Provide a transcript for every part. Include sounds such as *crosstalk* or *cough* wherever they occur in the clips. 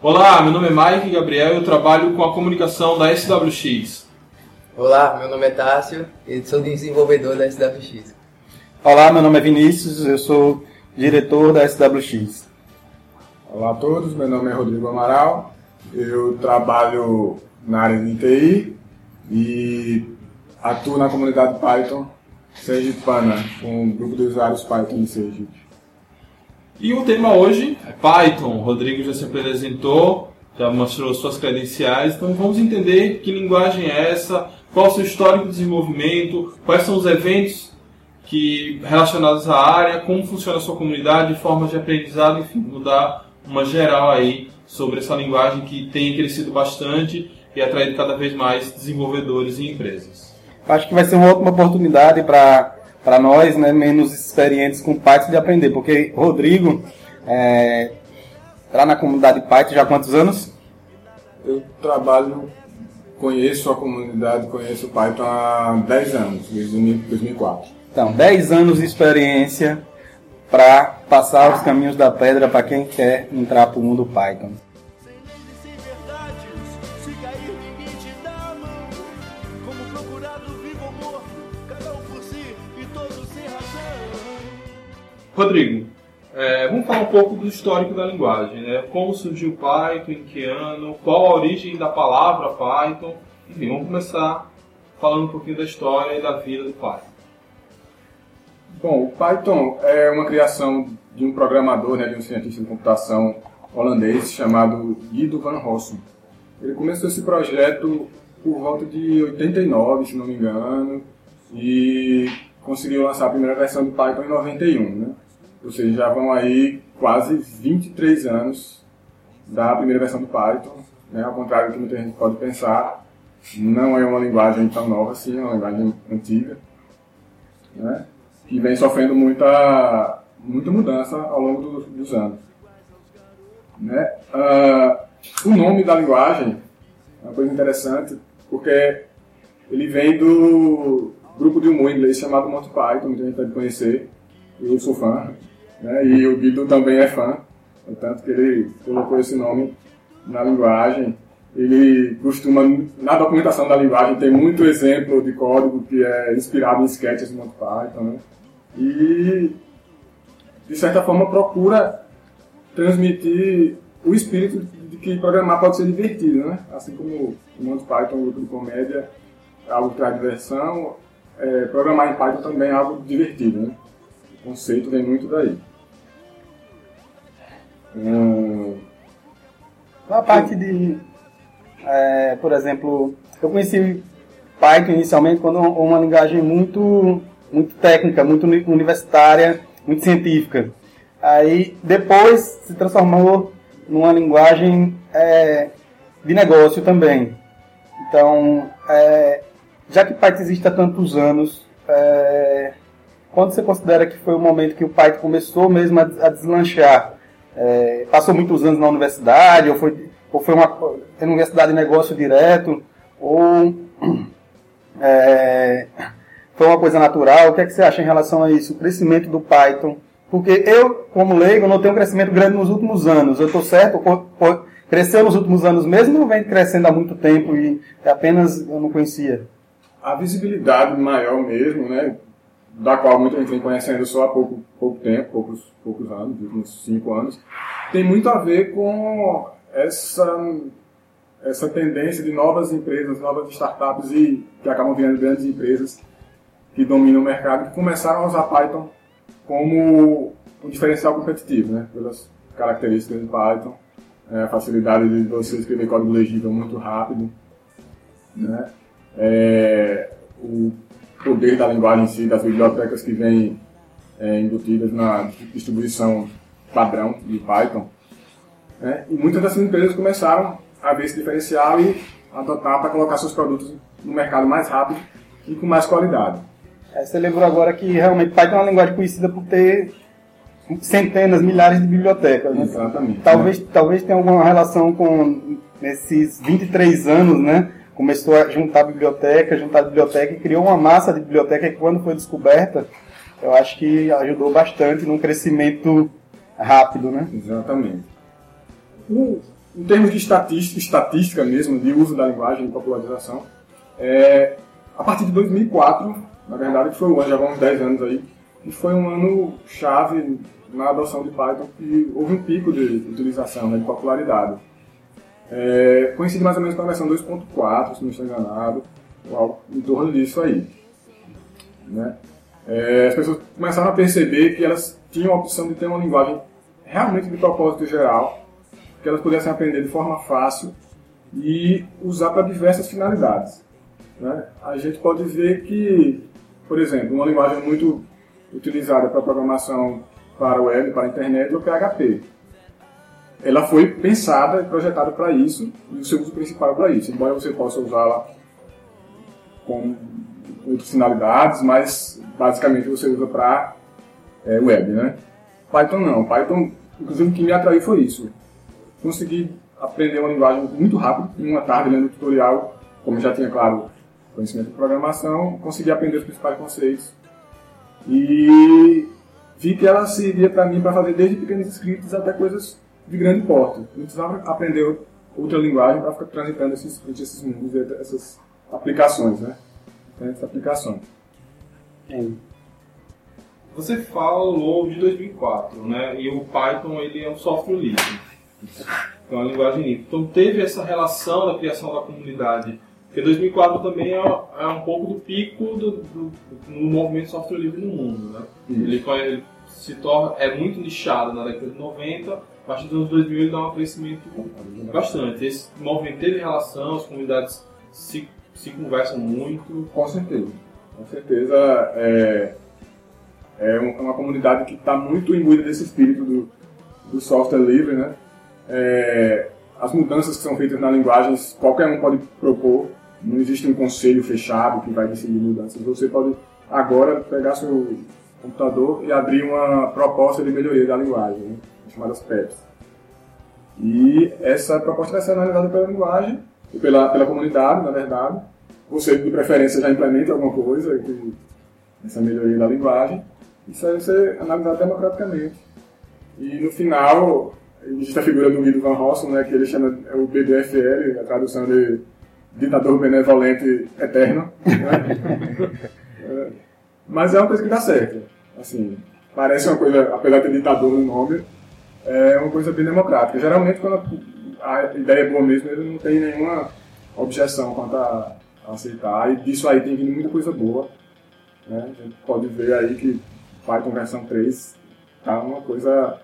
Olá, meu nome é Mike Gabriel e eu trabalho com a comunicação da SWX. Olá, meu nome é Tássio e sou desenvolvedor da SWX. Olá, meu nome é Vinícius, eu sou diretor da SWX. Olá a todos, meu nome é Rodrigo Amaral, eu trabalho na área de TI e atuo na comunidade Python Sergipana, com um grupo de usuários Python em Sergipe. E o tema hoje é Python. O Rodrigo já se apresentou, já mostrou suas credenciais, então vamos entender que linguagem é essa, qual o seu histórico de desenvolvimento, quais são os eventos que relacionados à área, como funciona a sua comunidade, formas de aprendizado, enfim, mudar uma geral aí sobre essa linguagem que tem crescido bastante e atraído cada vez mais desenvolvedores e empresas. Acho que vai ser uma ótima oportunidade para para nós, né, menos experientes com Python de aprender, porque Rodrigo é, tá na comunidade Python já há quantos anos? Eu trabalho, conheço a comunidade, conheço o Python há 10 anos, desde 2004. Então, 10 anos de experiência para passar os caminhos da pedra para quem quer entrar para o mundo Python. Rodrigo, é, vamos falar um pouco do histórico da linguagem, né? Como surgiu o Python, em que ano, qual a origem da palavra Python. Enfim, vamos começar falando um pouquinho da história e da vida do Python. Bom, o Python é uma criação de um programador, né, de um cientista de computação holandês chamado Guido van Rossum. Ele começou esse projeto por volta de 89, se não me engano, e conseguiu lançar a primeira versão do Python em 91, né? Ou seja, já vão aí quase 23 anos da primeira versão do Python, né? ao contrário do que muita gente pode pensar, não é uma linguagem tão nova assim, é uma linguagem antiga, né? que vem sofrendo muita, muita mudança ao longo do, dos anos. Né? Uh, o nome da linguagem é uma coisa interessante, porque ele vem do grupo de humor inglês chamado Monty Python, muita gente deve conhecer, eu sou fã, né? E o Guido também é fã, tanto que ele colocou esse nome na linguagem. Ele costuma, na documentação da linguagem, tem muito exemplo de código que é inspirado em sketches do Monty Python. Né? E, de certa forma, procura transmitir o espírito de que programar pode ser divertido, né? Assim como o Monty Python, um grupo de comédia, algo que traz diversão, é, programar em Python também é algo divertido, né? O conceito vem muito daí. Hum. Na parte de, é, por exemplo, eu conheci Python inicialmente quando uma linguagem muito, muito técnica, muito universitária, muito científica. Aí depois se transformou numa linguagem é, de negócio também. Então, é, já que Python existe há tantos anos, é, quando você considera que foi o momento que o Python começou mesmo a, a deslanchar? É, passou muitos anos na universidade, ou foi, ou foi uma universidade de negócio direto, ou *clears throat* é, foi uma coisa natural? O que, é que você acha em relação a isso? O crescimento do Python? Porque eu, como leigo, não tenho um crescimento grande nos últimos anos. Eu estou certo? Cresceu nos últimos anos mesmo ou vem crescendo há muito tempo e apenas eu não conhecia? A visibilidade maior mesmo, né? Da qual muita gente vem conhecendo só há pouco, pouco tempo, poucos, poucos anos, uns cinco anos, tem muito a ver com essa, essa tendência de novas empresas, novas startups e que acabam virando grandes empresas que dominam o mercado, que começaram a usar Python como um diferencial competitivo, né? pelas características de Python, é, a facilidade de você escrever código legível muito rápido, né? É, o poder da linguagem em si, das bibliotecas que vêm é, embutidas na distribuição padrão de Python. Né? E muitas dessas empresas começaram a ver esse diferencial e adotar para colocar seus produtos no mercado mais rápido e com mais qualidade. É, você lembrou agora que realmente Python é uma linguagem conhecida por ter centenas, milhares de bibliotecas. Né? Exatamente. Talvez, né? talvez tenha alguma relação com esses 23 anos, né? Começou a juntar biblioteca, juntar biblioteca e criou uma massa de biblioteca que quando foi descoberta, eu acho que ajudou bastante num crescimento rápido, né? Exatamente. Em termos de estatística, estatística mesmo, de uso da linguagem, de popularização, é, a partir de 2004, na verdade, que foi um ano, já vão uns 10 anos aí, que foi um ano chave na adoção de Python, que houve um pico de utilização, né, de popularidade. É, coincide mais ou menos com a versão 2.4, se não estou enganado, em torno disso aí. Né? É, as pessoas começaram a perceber que elas tinham a opção de ter uma linguagem realmente de propósito geral, que elas pudessem aprender de forma fácil e usar para diversas finalidades. Né? A gente pode ver que, por exemplo, uma linguagem muito utilizada para programação para web, para internet, é o PHP. Ela foi pensada e projetada para isso, e o seu uso principal é para isso. Embora você possa usá-la com outras finalidades, mas basicamente você usa para é, web, né? Python não. Python, inclusive, o que me atraiu foi isso. Consegui aprender uma linguagem muito rápido, em uma tarde lendo tutorial, como já tinha, claro, conhecimento de programação, consegui aprender os principais conceitos. E vi que ela servia para mim para fazer desde pequenos scripts até coisas de grande porte. Não precisava aprender outra linguagem para ficar transitando esses, esses mundos, essas aplicações, né? Essas aplicações. Sim. Você falou de 2004, né? E o Python ele é um software livre. Então, é uma linguagem livre. Então, teve essa relação da criação da comunidade. Porque 2004 também é, é um pouco do pico do, do, do, movimento software livre no mundo, né? Ele, ele, se torna, é muito nichado na década de 90, a partir dos anos 2000 ele dá um crescimento bastante. Esse movimento teve relação, as comunidades se, se conversam muito. Com certeza. Com certeza. É é uma comunidade que está muito imbuída desse espírito do, do software livre, né? É, as mudanças que são feitas na linguagem, qualquer um pode propor, não existe um conselho fechado que vai decidir mudanças. Você pode agora pegar seu computador e abrir uma proposta de melhoria da linguagem, né? Chamadas PEPs. E essa proposta vai ser analisada pela linguagem, e pela, pela comunidade, na verdade. Você, de preferência, já implementa alguma coisa, que, essa melhoria da linguagem. Isso aí ser analisado democraticamente. E no final, existe a figura do Guido Van Rossum, né, que ele chama é o BDFL, a tradução de ditador benevolente eterno. Né? *laughs* é, mas é uma coisa que dá certo. Assim, parece uma coisa, apesar de ter ditador no nome, é uma coisa bem democrática. Geralmente, quando a, ideia é boa mesmo, ele não tem nenhuma objeção quanto a, aceitar. E disso aí tem vindo muita coisa boa. Né? A gente pode ver aí que Python versão 3 tá uma coisa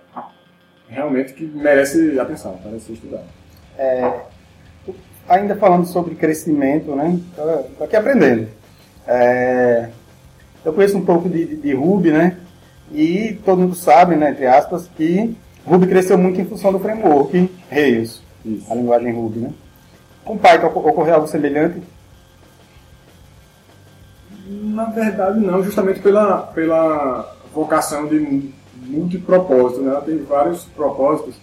realmente que merece atenção, merece ser estudado. É, ainda falando sobre crescimento, né? Estou aqui aprendendo. É, eu conheço um pouco de, de, de, Ruby, né? E todo mundo sabe, né, entre aspas, que Ruby cresceu muito em função do framework Rails, Isso. a linguagem Ruby, né? Com Python ocorreu algo semelhante? Na verdade, não, justamente pela, pela vocação de multipropósito, né? ela tem vários propósitos,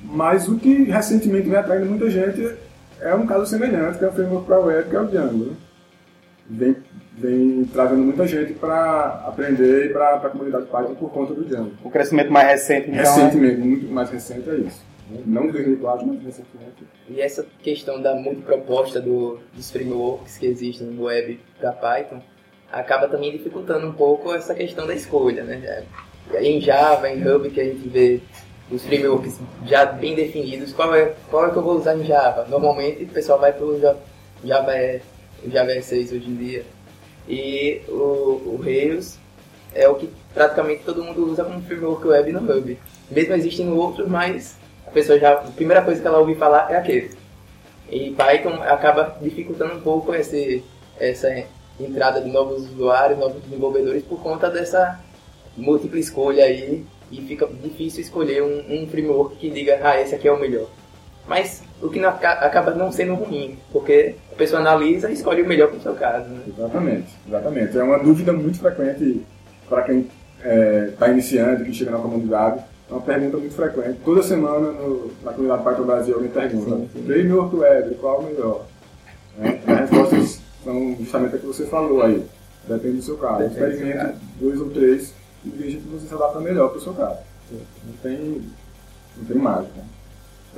mas o que recentemente vem atraindo muita gente é um caso semelhante, que é o framework para web, que é o Django. Né? Vem, vem trazendo muita gente para aprender e para a comunidade Python por conta do Django. O crescimento mais recente, então, Recentemente, é... muito mais recente é isso. Não 2004, mas recentemente. E essa questão da multiproposta do, dos frameworks que existem no web para Python, acaba também dificultando um pouco essa questão da escolha, né? Em Java, em Ruby, que a gente vê os frameworks já bem definidos, qual é, qual é que eu vou usar em Java? Normalmente o pessoal vai para o Java, é, Java 6 hoje em dia. E o, o Rails é o que praticamente todo mundo usa como framework web no Ruby. Mesmo existem outros, mas a pessoa já, a primeira coisa que ela ouve falar é aquele. E Python acaba dificultando um pouco esse, essa entrada de novos usuários, novos desenvolvedores por conta dessa múltipla escolha aí e fica difícil escolher um, um framework que diga, ah, esse aqui é o melhor. Mas o que não, acaba não sendo ruim, porque a pessoa analisa e escolhe o melhor para o seu caso. Né? Exatamente, exatamente. É uma dúvida muito frequente para quem está é, tá iniciando, que chega na comunidade. É uma pergunta muito frequente. Toda semana no, na comunidade Python Brasil alguém pergunta, framework web, qual é o melhor? É, a resposta então, justamente o que você falou aí. Depende do seu caso. Experimente dois ou três e veja que você se adapta melhor para o seu caso. Não tem, não tem mágica.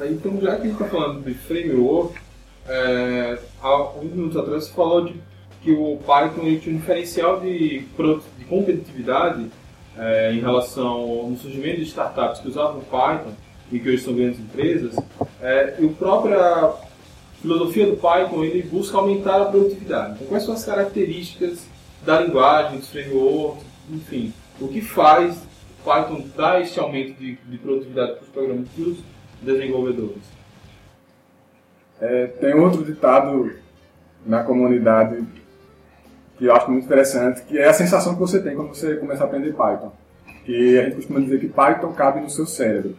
Então, já que a gente está falando de framework, é, há alguns minutos atrás você falou de que o Python tinha um diferencial de, de competitividade é, em relação ao surgimento de startups que usavam Python e que hoje são grandes empresas. É, e a própria filosofia do Python ele busca aumentar a produtividade. Então, quais são as características da linguagem, dos frameworks, enfim, o que faz o Python dar este aumento de, de produtividade para os programadores desenvolvedores? É, tem outro ditado na comunidade que eu acho muito interessante, que é a sensação que você tem quando você começa a aprender Python. Que a gente costuma dizer que Python cabe no seu cérebro.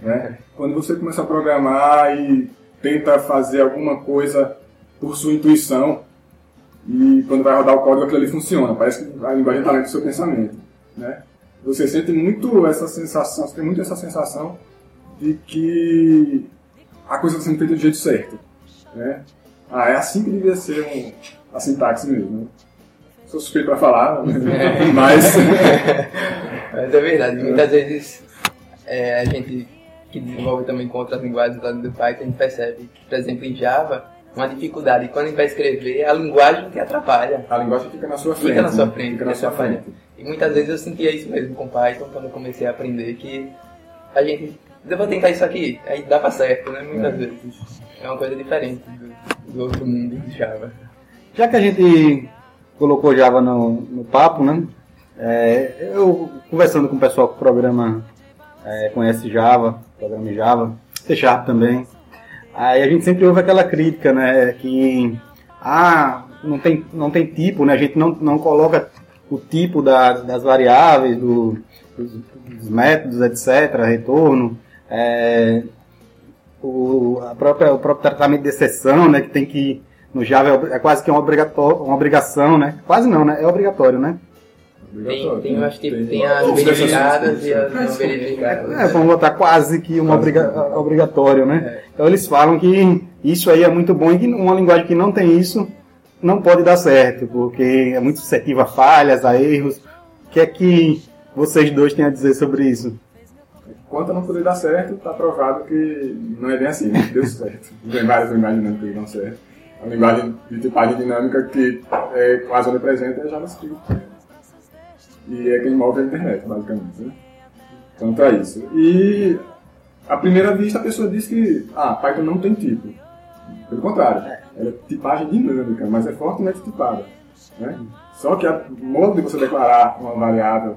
Né? Quando você começa a programar e tenta fazer alguma coisa por sua intuição, e quando vai rodar o código aquilo ali funciona, parece que a linguagem está dentro do seu pensamento. Né? Você sente muito essa sensação, você tem muito essa sensação de que a coisa está sendo feita do jeito certo. Né? Ah, é assim que devia ser um, a sintaxe mesmo. Né? Sou suspeito para falar, *laughs* mas. *laughs* mas é verdade, muitas vezes é, a gente que desenvolve também com outras linguagens lá do Python, a gente percebe, por exemplo, em Java, uma dificuldade. Quando a gente vai escrever, é a linguagem que atrapalha. A linguagem fica na sua frente. Fica na sua né? frente, fica na sua frente. E muitas vezes eu sentia isso mesmo com Python, quando eu comecei a aprender, que a gente, eu vou tentar isso aqui, aí dá pra certo, né? Muitas é. vezes. É uma coisa diferente do, do outro mundo de Java. Já que a gente colocou Java no, no papo, né? É, eu conversando com o pessoal que programa, é, conhece Java, programa Java, C Sharp também. Aí a gente sempre ouve aquela crítica, né? Que ah, não tem, não tem tipo, né? A gente não, não coloca o tipo da, das variáveis, do, dos, dos, métodos, etc., retorno. É, o, a própria, o próprio tratamento de exceção, né? Que tem que no Java é, é quase que uma, obrigatório, uma obrigação, né? Quase não, né? É obrigatório, né? Tem, tem, acho que tem, tem as verificadas e as não verificadas. É, vamos botar quase que uma obriga obrigatório, né? É. Então eles falam que isso aí é muito bom e que uma linguagem que não tem isso não pode dar certo, porque é muito suscetível a falhas, a erros. O que é que vocês dois têm a dizer sobre isso? Quanto não poder dar certo, está provado que não é bem assim, né? deu certo. Tem várias linguagens que dão certo. A linguagem de tipagem dinâmica que é quase onipresente é JavaScript. E é quem move a internet, basicamente. Né? Quanto a isso. E, à primeira vista, a pessoa diz que ah, Python não tem tipo. Pelo contrário, ela é tipagem dinâmica, mas é fortemente tipada. Né? Só que o modo de você declarar uma variável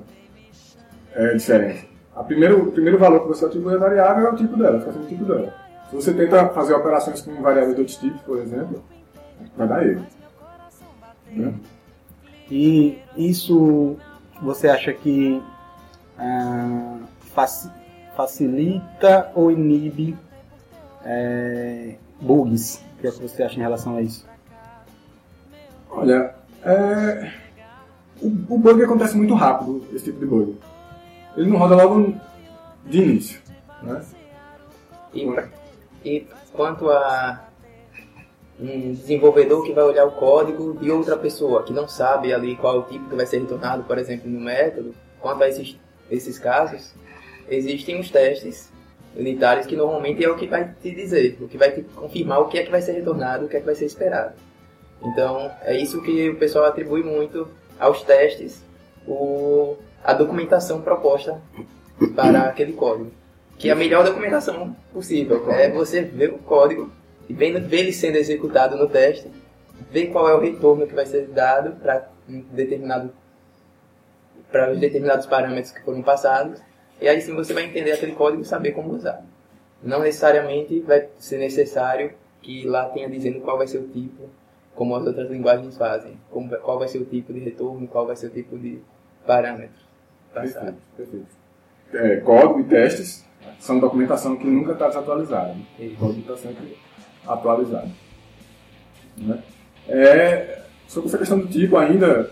é diferente. A primeiro, o primeiro valor que você atribui à variável é o tipo dela, fica sendo o tipo dela. Se você tenta fazer operações com variáveis de outros tipos, por exemplo, vai dar erro. Né? E isso você acha que ah, facilita ou inibe é, bugs? O que, é que você acha em relação a isso? Olha, é, o, o, bug acontece muito rápido, esse tipo de bug. Ele não roda logo de início. Né? E, e quanto a um desenvolvedor que vai olhar o código de outra pessoa que não sabe ali qual o tipo que vai ser retornado, por exemplo, no método, quanto a esses, esses casos, existem os testes unitários que normalmente é o que vai te dizer, o que vai te confirmar o que é que vai ser retornado, o que é que vai ser esperado. Então, é isso que o pessoal atribui muito aos testes, o, a documentação proposta para aquele código. Que é a melhor documentação possível. É você ver o código e vendo, ver ele sendo executado no teste, ver qual é o retorno que vai ser dado para um determinado para os determinados parâmetros que foram passados, e aí sim você vai entender aquele código e saber como usar. Não necessariamente vai ser necessário que lá tenha dizendo qual vai ser o tipo, como as outras linguagens fazem, como, qual vai ser o tipo de retorno, qual vai ser o tipo de parâmetro passado. Perfeito, perfeito. É, código e testes são documentação que nunca está desatualizada. Né? Código está sempre atualizado. Né? É, sobre essa questão do tipo ainda,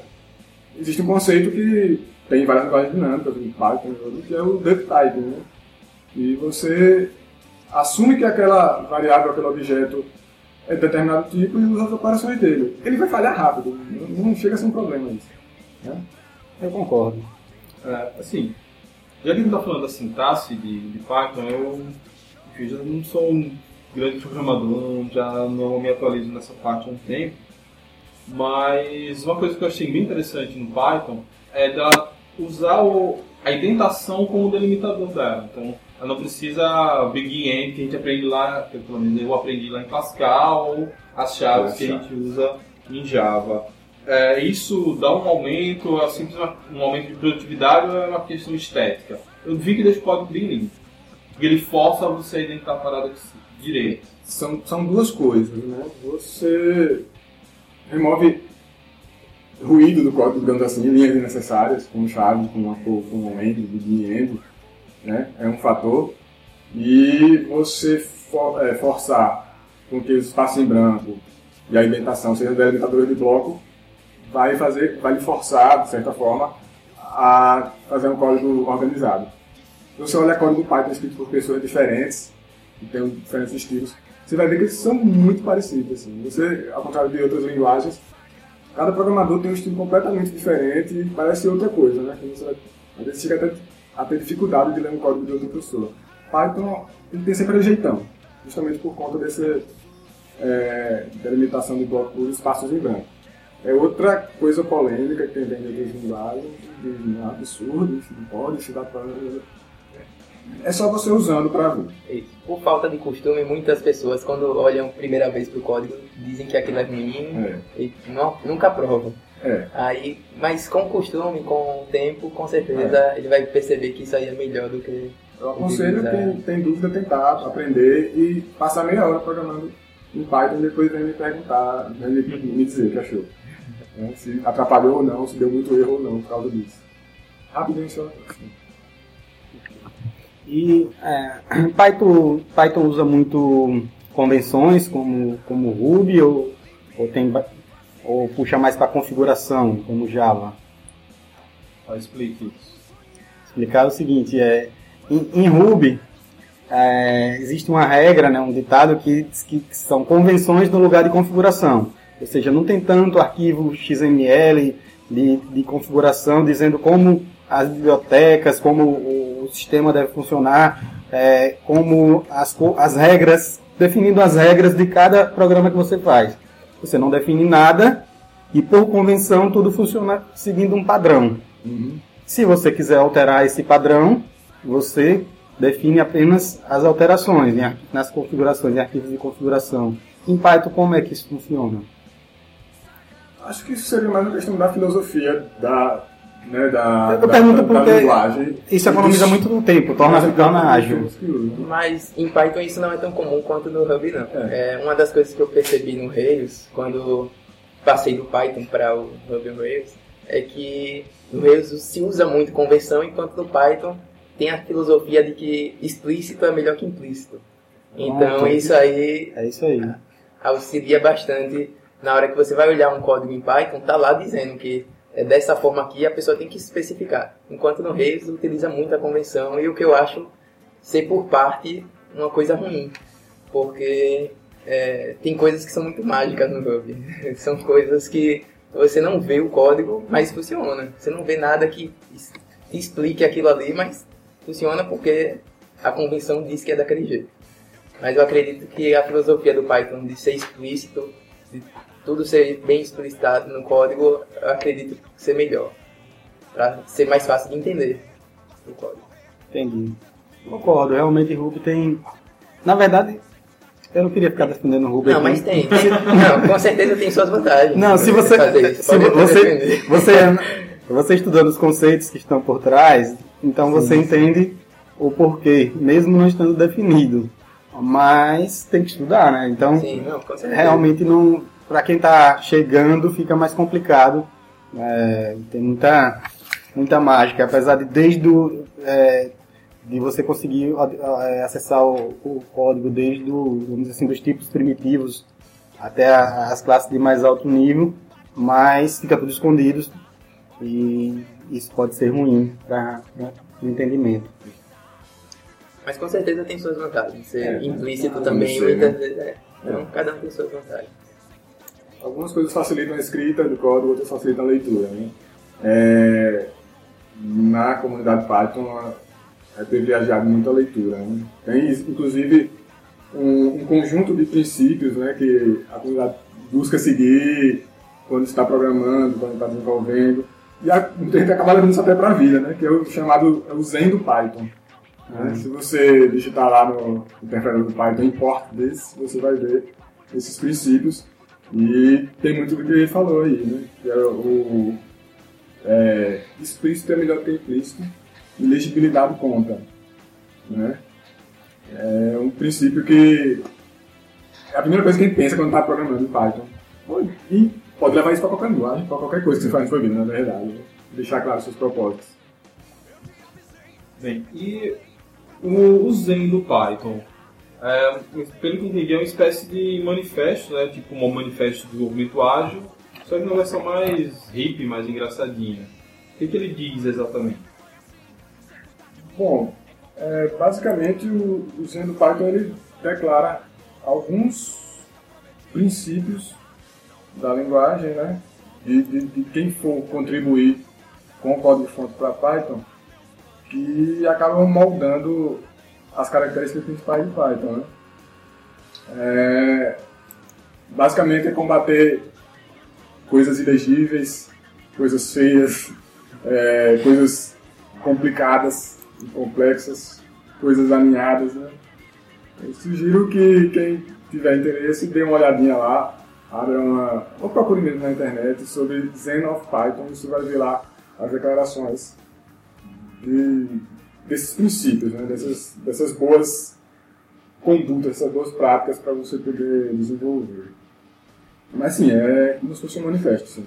existe um conceito que tem várias linguagens dinâmicas, em Python, que é o duck type. Né? E você assume que aquela variável, aquele objeto é de determinado tipo e usa as operações dele. Ele vai falhar rápido, não chega a ser um problema isso. Né? Eu concordo. É, assim, já que a gente está falando da sintaxe de, de Python, eu Eu já não sou um grande programador, já não me atualizo nessa parte há um tempo. Mas uma coisa que eu achei bem interessante no Python é dela usar o, a indentação como delimitador dela. Então, ela não precisa Big End que a gente aprende lá, pelo menos eu aprendi lá em Pascal, ou as chaves que a gente usa em Java. É, isso dá um aumento, simples um aumento de produtividade ou é uma questão estética? Eu vi que o código bem limpo. Porque ele força você a identificar a parada direito. São, são duas coisas, né? Você remove ruído do código, digamos assim, linhas desnecessárias, como chave, com uma com um end, de end, né? É um fator. E você for, é, forçar com que o espaço em branco e a indentação sejam delimitadores de bloco, vai fazer, vai lhe forçar, de certa forma, a fazer um código organizado. Se você olha código Python escrito por pessoas diferentes, que têm diferentes estilos, você vai ver que eles são muito parecidos. Assim. Você, ao contrário de outras linguagens, cada programador tem um estilo completamente diferente e parece outra coisa, né? Você vai, às vezes chega até a ter dificuldade de ler um código de outra pessoa. Python tem sempre o jeitão, justamente por conta dessa é, delimitação de bloco por espaços em branco. É outra coisa polêmica que tem dentro das linguagens, de absurdo, isso não pode, isso dá para é só você usando para ver. Por falta de costume, muitas pessoas, quando olham primeira vez para o código, dizem que aquilo é ruim é. e não, nunca provam. É. Aí, mas com costume, com o tempo, com certeza é. ele vai perceber que isso aí é melhor do que. Eu aconselho quem tem dúvida tentar aprender e passar meia hora programando em Python e depois vem me perguntar, vem me dizer o que achou. Né? Se atrapalhou ou não, se deu muito erro ou não por causa disso. Rapidinho só. E é, *clears throat* Python, Python usa muito convenções como, como Ruby ou, ou, tem, ou puxa mais para configuração como Java? Explique isso. Explicar o seguinte, é, em, em Ruby é, existe uma regra, né, um ditado que, que são convenções no lugar de configuração. Ou seja, não tem tanto arquivo XML de, de configuração dizendo como as bibliotecas, como o sistema deve funcionar, é, como as, as regras, definindo as regras de cada programa que você faz. Você não define nada e, por convenção, tudo funciona seguindo um padrão. Uhum. Se você quiser alterar esse padrão, você define apenas as alterações nas configurações, em arquivos de configuração. Em Python, como é que isso funciona? Acho que isso seria mais uma questão da filosofia da, né, da, eu da, pergunto da, porque linguagem. Isso economiza muito no tempo, torna, torna ágil. Mas em Python isso não é tão comum quanto no Ruby, não. É. é uma das coisas que eu percebi no Rails, quando passei do Python para o Ruby Rails, é que no Rails se usa muito conversão, enquanto no Python tem a filosofia de que explícito é melhor que implícito. Então ah, isso aí, é isso aí auxilia bastante na hora que você vai olhar um código em Python, tá lá dizendo que é dessa forma aqui, a pessoa tem que especificar. Enquanto no Rails utiliza muito a convenção e o que eu acho ser por parte uma coisa ruim, porque é, tem coisas que são muito mágicas no Ruby. *laughs* são coisas que você não vê o código, mas funciona. Você não vê nada que explique aquilo ali, mas funciona porque a convenção diz que é daquele jeito. Mas eu acredito que a filosofia do Python de ser explícito, de tudo ser bem explicitado no código, eu acredito ser melhor. Para ser mais fácil de entender o código. Entendi. Concordo, realmente Ruby tem. Na verdade, eu não queria ficar defendendo o Ruby. Não, mas tem. *laughs* não, com certeza tem suas vantagens. Não, se você. Se você, você, você estudando os conceitos que estão por trás, então sim, você entende o porquê, mesmo não estando definido. Mas tem que estudar, né? Então, sim, não, realmente não para quem está chegando fica mais complicado. É, tem muita, muita mágica, apesar de desde o, é, de você conseguir é, acessar o, o, código desde do, vamos dizer assim, dos tipos primitivos até a, as classes de mais alto nível, mas fica tudo escondido e isso pode ser ruim para o entendimento. Mas com certeza tem suas vantagens. Ser é, implícito também, muitas vezes é. Então, cada um tem suas vantagens algumas coisas facilitam a escrita do código, outras facilitam a leitura. Né? É, na comunidade Python, é privilegiado muita leitura. Né? Tem, inclusive, um, um, conjunto de princípios né, que a comunidade busca seguir quando está programando, quando está desenvolvendo. E a, a gente acaba levando isso até para a vida, né, que é o chamado é o Zen do Python. Né? Uhum. Se você digitar lá no interpretador do Python em português, você vai ver esses princípios. E tem muito do que ele falou aí, né? Que é o é, explícito é melhor que implícito e legibilidade conta. Né? É um princípio que é a primeira coisa que a gente pensa quando está programando em Python. E pode levar isso para qualquer linguagem, para qualquer coisa que você faz na sua vida, na verdade. Né? Deixar claro seus propósitos. Bem, e o, Zen do Python? É, pelo que entendi, é uma espécie de manifesto, né? tipo um manifesto de desenvolvimento ágil, só que numa versão mais hippie, mais engraçadinha. O que, que ele diz exatamente? Bom, é, basicamente o, o Python ele declara alguns princípios da linguagem, né? De, de, de quem for contribuir com o código-fonte para Python, que acabam moldando as características principais de Python. Né? É, basicamente é combater coisas ilegíveis, coisas feias, é, coisas complicadas e complexas, coisas alinhadas. Né? Eu sugiro que quem tiver interesse dê uma olhadinha lá, abra uma, ou procure mesmo na internet sobre Zen of Python, você vai ver lá as declarações de desses princípios, né? dessas, dessas boas condutas, essas boas práticas para você poder desenvolver. Mas sim, é como se fosse um manifesto. Sim.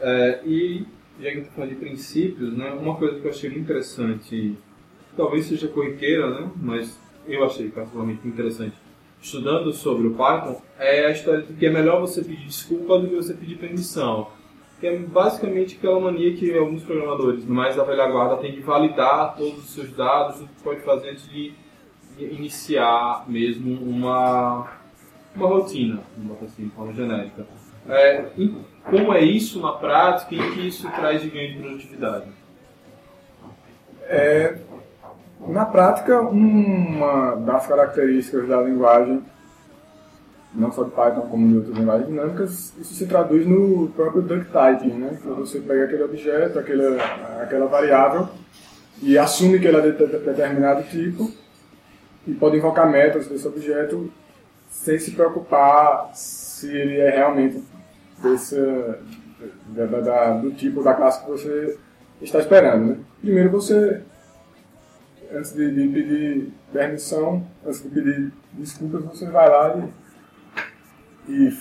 É, e já que gente está falando de princípios, né, uma coisa que eu achei muito interessante, talvez seja corriqueira, né, mas eu achei particularmente interessante, estudando sobre o Python, é a história de que é melhor você pedir desculpa do que você pedir permissão que é basicamente aquela mania que alguns programadores mais da velha guarda têm de validar todos os seus dados, o que pode fazer antes de iniciar mesmo uma, uma rotina, assim, de forma genérica. É, como é isso na prática e que isso traz de ganho de produtividade? É, na prática, uma das características da linguagem não só de Python como de outras linguagens dinâmicas, isso se traduz no próprio duck typing, né? Que você pega aquele objeto, aquela, aquela variável e assume que ele é de determinado tipo e pode invocar métodos desse objeto sem se preocupar se ele é realmente desse, da, do tipo da classe que você está esperando. Né? Primeiro você, antes de, de pedir permissão, antes de pedir desculpas, você vai lá e e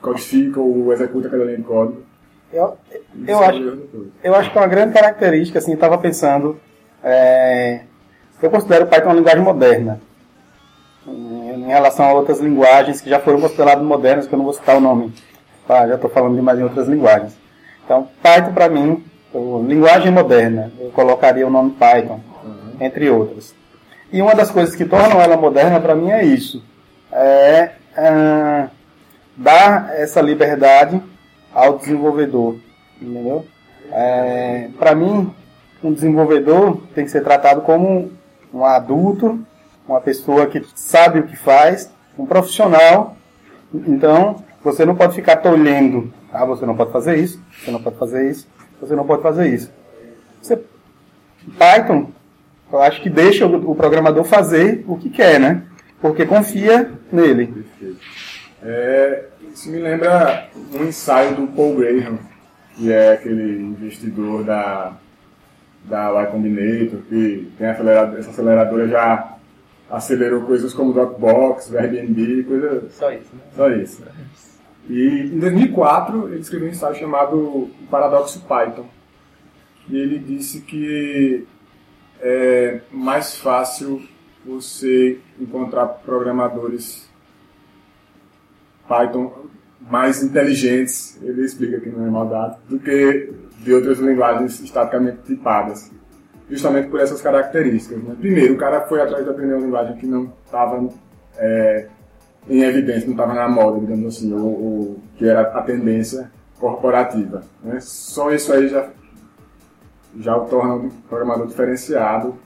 codifica ou executa cada linha de código. Eu, eu, acho, eu acho que uma grande característica, assim, estava pensando, é, eu considero o Python uma linguagem moderna, em, relação a outras linguagens que já foram consideradas modernas, que eu não vou citar o nome, tá? já estou falando demais em outras linguagens. Então, Python para mim, linguagem moderna, eu colocaria o nome Python, uhum. entre outras. E uma das coisas que tornam ela moderna para mim é isso, é, é dar essa liberdade ao desenvolvedor, entendeu? É, Para mim, um desenvolvedor tem que ser tratado como um adulto, uma pessoa que sabe o que faz, um profissional. Então, você não pode ficar tolhendo. Ah, você não pode fazer isso, você não pode fazer isso, você não pode fazer isso. Você, Python, eu acho que deixa o, programador fazer o que quer, né? Porque confia nele. Perfeito. É, isso me lembra um ensaio do Paul Graham, que é aquele investidor da, da Y Combinator, que tem acelerador, essa aceleradora já acelerou coisas como Dropbox, Airbnb, coisa... Só isso, né? Só isso. E em 2004 ele escreveu um ensaio chamado Paradoxo Python. E ele disse que é mais fácil você encontrar programadores Python mais inteligentes, ele explica aqui no Remodado, do que de outras linguagens estaticamente tipadas. Justamente por essas características. Né? Primeiro, o cara foi atrás de aprender uma linguagem que não estava é, em evidência, não estava na moda, digamos assim, ou, ou, que era a tendência corporativa. Né? Só isso aí já, já o torna um programador diferenciado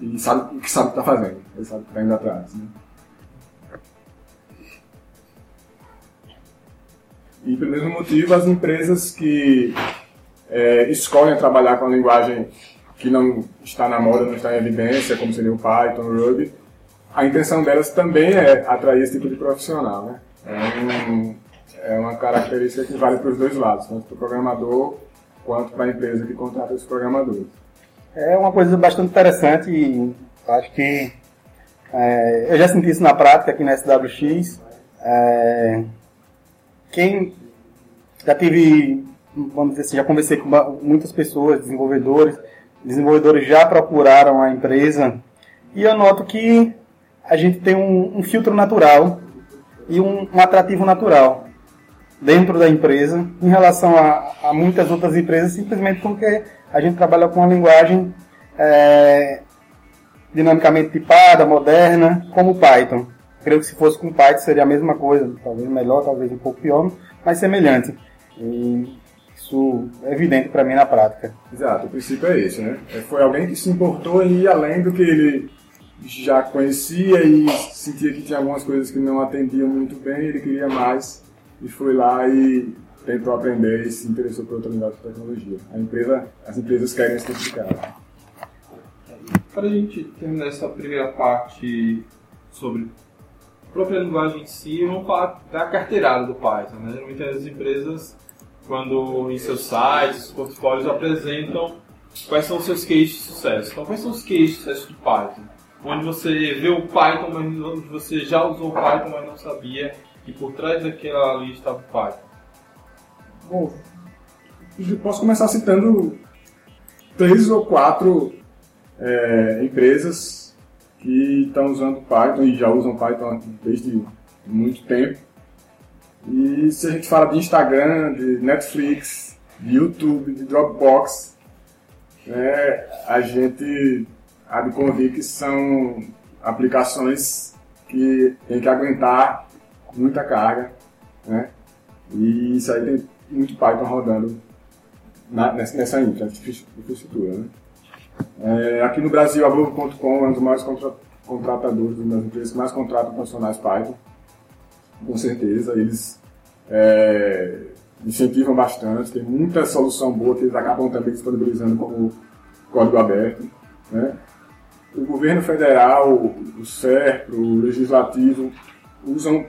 e sabe o que sabe está fazendo, ele sabe o que está indo atrás. Né? E pelo mesmo motivo, as empresas que é, escolhem trabalhar com a linguagem que não está na moda, não está em evidência, como seria o Python, o Ruby, a intenção delas também é atrair esse tipo de profissional. Né? É, um, é uma característica que vale para os dois lados, tanto para o programador quanto para a empresa que contrata os programadores. É uma coisa bastante interessante e acho que é, eu já senti isso na prática aqui na SWX. É, quem já tive, vamos dizer assim, já conversei com muitas pessoas, desenvolvedores, desenvolvedores já procuraram a empresa e eu noto que a gente tem um, um filtro natural e um, um, atrativo natural dentro da empresa em relação a, a, muitas outras empresas, simplesmente porque a gente trabalha com uma linguagem é, dinamicamente tipada, moderna, como Python. Creio que se fosse com Python seria a mesma coisa, talvez melhor, talvez um pouco pior, mas semelhante. E isso é evidente para mim na prática. Exato, o princípio é esse, né? É, foi alguém que se importou em ir além do que ele já conhecia e sentia que tinha algumas coisas que não atendiam muito bem, ele queria mais e foi lá e tentou aprender e se interessou por outra linguagem de tecnologia. A empresa, as empresas querem esse tipo de cara. Para a gente terminar essa primeira parte sobre própria linguagem em si, vamos falar da carteirada do Python. Né? Geralmente as empresas, quando em seus sites, portfólios apresentam quais são os seus cases de sucesso. Então, quais são os cases de sucesso do Python? Onde você vê o Python, mas onde você já usou o Python, mas não sabia que por trás daquela lista o Python. Bom, eu posso começar citando três ou quatro é, empresas que estão usando Python e já usam Python desde muito tempo. E se a gente fala de Instagram, de Netflix, de YouTube, de Dropbox, né, a gente há de convir que são aplicações que tem que aguentar muita carga, né? E isso aí tem muito Python rodando na, nessa, nessa infraestrutura, né? É, aqui no Brasil, a Globo.com é um dos maiores contra, contratadores, uma das empresas que mais contratam profissionais Python. Com certeza, eles é, incentivam bastante, tem muita solução boa que eles acabam também disponibilizando como código aberto. Né? O governo federal, o CERP, o legislativo usam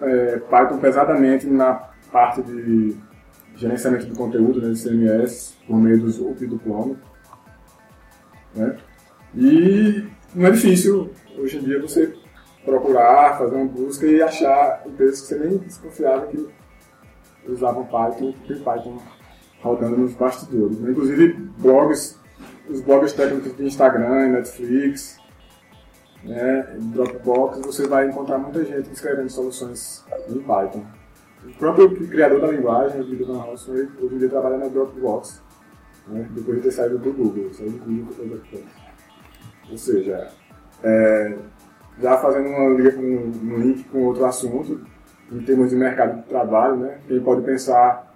é, Python pesadamente na parte de gerenciamento de conteúdo, né, de CMS, por meio do Zoop e do. Né? E não é difícil, hoje em dia, você procurar, fazer uma busca e achar empresas que você nem desconfiava que usavam Python, tem Python rodando nos bastidores. Né? Inclusive, blogs, os blogs técnicos de Instagram, Netflix, né, Dropbox, você vai encontrar muita gente escrevendo soluções em Python. O próprio criador da linguagem, o Guido Van Rossum, hoje em dia trabalha na Dropbox né, depois de ter saído do Google, saiu do Google para depois. Ou seja, é, já fazendo uma, um, um link com outro assunto, em termos de mercado de trabalho, né, quem pode pensar,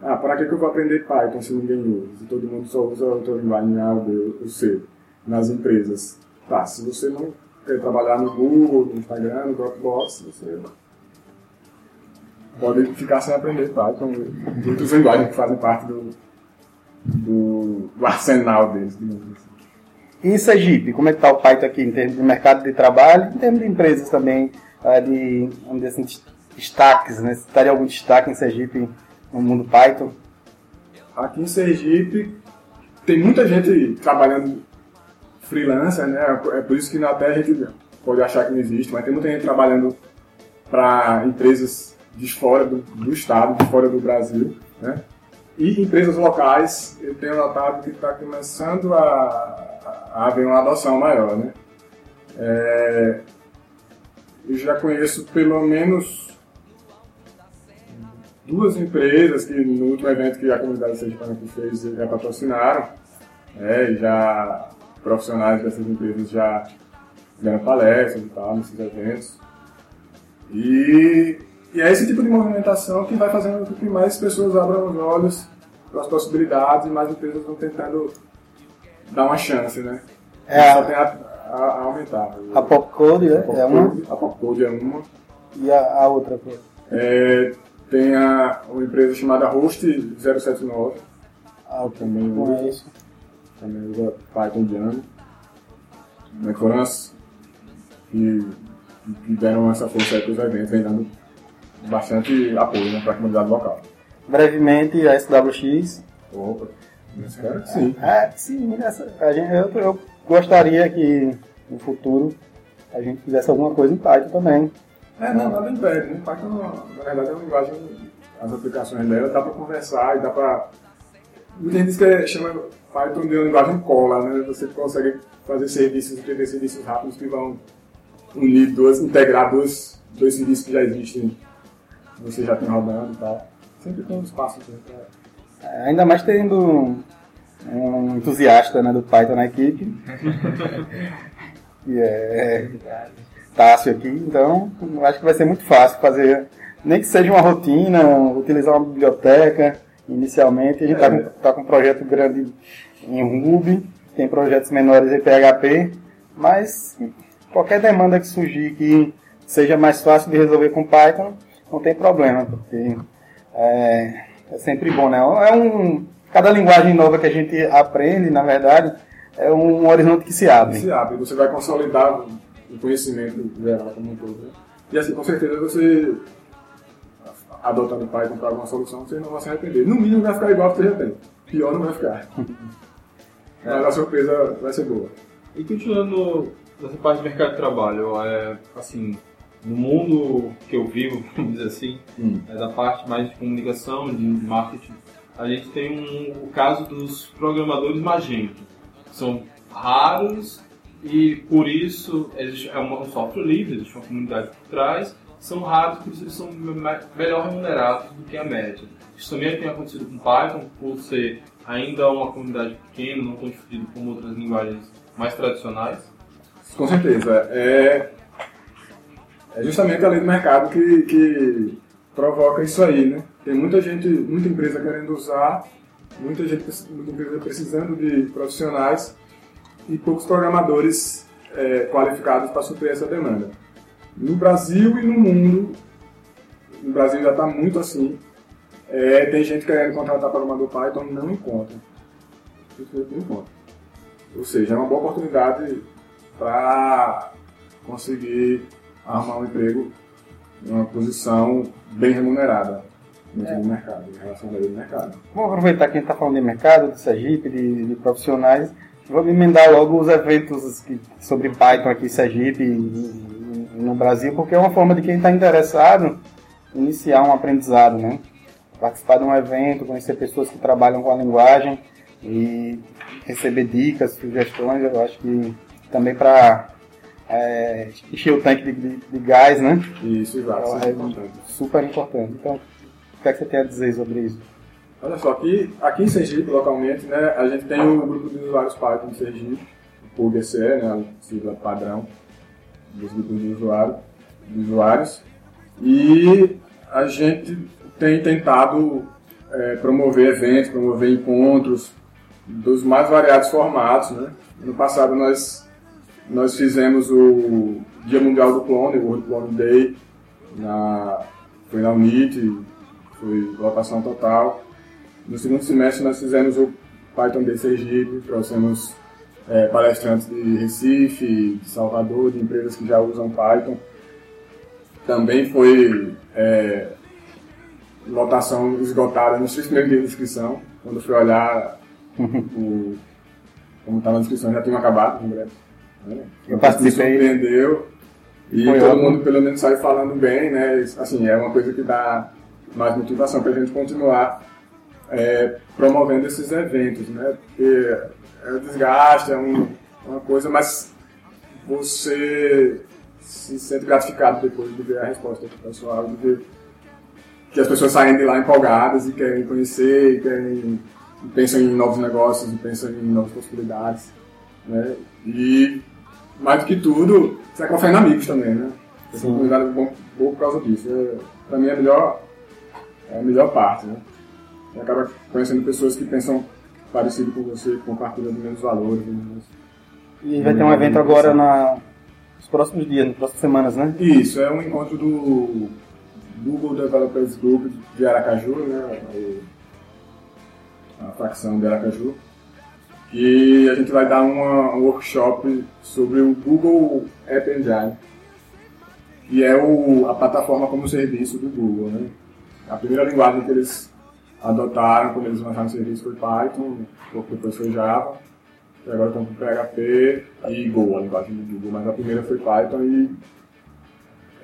ah, para que, que eu vou aprender Python se ninguém usa, se todo mundo só usa outra linguagem A ou B ou C nas empresas? Tá, se você não quer trabalhar no Google, no Instagram, no Dropbox, você pode ficar sem aprender Python outras linguagens que fazem parte do, do, do arsenal deles, digamos assim. E Sergipe, como é que está o Python aqui em termos de mercado de trabalho, em termos de empresas também, eh, de, vamos dizer assim, destaques, né? Se estaria algum destaque em Sergipe no mundo Python? Aqui em Sergipe tem muita gente trabalhando freelancer, né? É por isso que até a gente pode achar que não existe, mas tem muita gente trabalhando para empresas de fora do, do estado, de fora do Brasil, né? E empresas locais, eu tenho notado que está começando a, a, haver uma adoção maior, né? É, eu já conheço pelo menos duas empresas que no último evento que a comunidade sergipana fez já patrocinaram, né, já profissionais dessas empresas já deram palestras e tal nesses eventos. E e é esse tipo de movimentação que vai fazendo com que mais pessoas abram os olhos pelas possibilidades e mais empresas estão tentando dar uma chance, né? É, Só tem a, a, a aumentar. a Popcode é, A é uma A Popcode é uma. e a, a outra. É, tem a, uma empresa chamada Host 079, Ah, ok. também Não usa, é isso. também usa Python Django. Né, foram as que, que deram essa força aí para os eventos, vem dando bastante apoio né, para a comunidade local. Brevemente, a SWX. Opa, espero que sim. É, sim, essa, a gente, eu, eu gostaria que no futuro a gente fizesse alguma coisa em Python também. É, não, nada impede, né? Python, na verdade, é uma linguagem, as aplicações dela, dá para conversar e dá para... Muita gente diz que é- chama Python de uma linguagem cola, né? Você consegue fazer serviços, escrever serviços rápidos que vão unir duas, integrar dois, dois serviços que já existem, que você já tem rodando e tal. Sempre tem um espaço pra... É, Ainda mais tendo um, entusiasta né, do Python na equipe. que é Tássio aqui, então acho que vai ser muito fácil fazer, nem que seja uma rotina, utilizar uma biblioteca inicialmente. A gente está com, tá com um projeto grande em Ruby, tem projetos menores em PHP, mas qualquer demanda que surgir que seja mais fácil de resolver com Python, não tem problema, porque é, é sempre bom, né? É um, cada linguagem nova que a gente aprende, na verdade, é um horizonte que se abre. se abre, você vai consolidar o conhecimento geral como um todo. né? E assim, com certeza você adotando Python para alguma solução, você não vai se arrepender. No mínimo vai ficar igual ao que você já tem. Pior não vai ficar. *laughs* Mas a surpresa vai ser boa. E continuando nessa parte do mercado de trabalho, é, assim, no mundo que eu vivo, *laughs* vamos dizer assim, Hum. é da parte mais de comunicação, de marketing, a gente tem um, o caso dos programadores Magento. São raros e por isso existe, é um, software livre, existe uma comunidade por trás, são raros, por isso eles são me- melhor remunerados do que a média. Isso também tem acontecido com Python, por ser ainda uma comunidade pequena, não tão difundida como outras linguagens mais tradicionais. Com certeza. É, é justamente a lei do mercado que, que provoca isso aí, né? Tem muita gente, muita empresa querendo usar, muita gente, muita empresa precisando de profissionais e poucos programadores é, qualificados para suprir essa demanda. No Brasil e no mundo, no Brasil já está muito assim, é, tem gente querendo contratar programador Python e não encontra. Não encontra. Ou seja, é uma boa oportunidade para conseguir arrumar um emprego numa posição bem remunerada dentro do mercado, em relação do mercado. Vamos aproveitar que a gente está falando de mercado, de Sergipe, de, de profissionais. Vamos emendar logo os eventos que- sobre Python aqui em Sergipe e no Brasil, porque é uma forma de quem está interessado iniciar um aprendizado, né? Participar de um evento, conhecer pessoas que trabalham com a linguagem e receber dicas, sugestões, eu acho que também para encher o tanque de, de- de gás, né? Isso, exato, isso é É importante. super importante. Então, o que, é que você tem a dizer sobre isso? Olha só, aqui, aqui em Sergipe, localmente, né, a gente tem o grupo de usuários Python de Sergipe, o PUBSE, né, a sigla padrão dos grupos de, usuário, de usuários, e a gente tem tentado é, promover eventos, promover encontros dos mais variados formatos. Né? No passado nós, nós fizemos o Dia Mundial do Clone, o World Clone Day, na, foi na UNIT, foi lotação total. No segundo semestre nós fizemos o Python Day Sergipe, trouxemos é, palestrantes de Recife, de Salvador, de empresas que já usam Python. Também foi é, lotação esgotada nos três primeiros dias de inscrição. Quando eu fui olhar *laughs* o, como estava a inscrição, já tinha acabado, né? Eu participei. Me surpreendeu. E Foi todo ótimo. mundo pelo menos saiu falando bem, né? Assim, é uma coisa que dá mais motivação para a gente continuar é, promovendo esses eventos, né? Porque é um desgaste, é um- uma coisa, mas você se sente gratificado depois de ver a resposta do pessoal, de ver que as pessoas saem de lá empolgadas e querem conhecer, e querem, e pensam em novos negócios, e pensam em novas possibilidades, né? E mais do que tudo, você confia em amigos também, né? Essa comunidade é bom, boa por causa disso. É, pra mim é a melhor, é a melhor parte, né? E acaba conhecendo pessoas que pensam parecido com você, que compartilham os mesmos valores. E vai ter um evento agora na, nos próximos dias, nas próximas semanas, né? Isso, é um encontro do Google Developers Group de Aracaju, né? A facção de Aracaju. E a gente vai dar uma, um workshop sobre o Google App Engine, que é o, a plataforma como serviço do Google, né? A primeira linguagem que eles adotaram quando eles lançaram o serviço foi Python, depois foi Java, e agora estão com PHP e Go, a linguagem do Google, mas a primeira foi Python e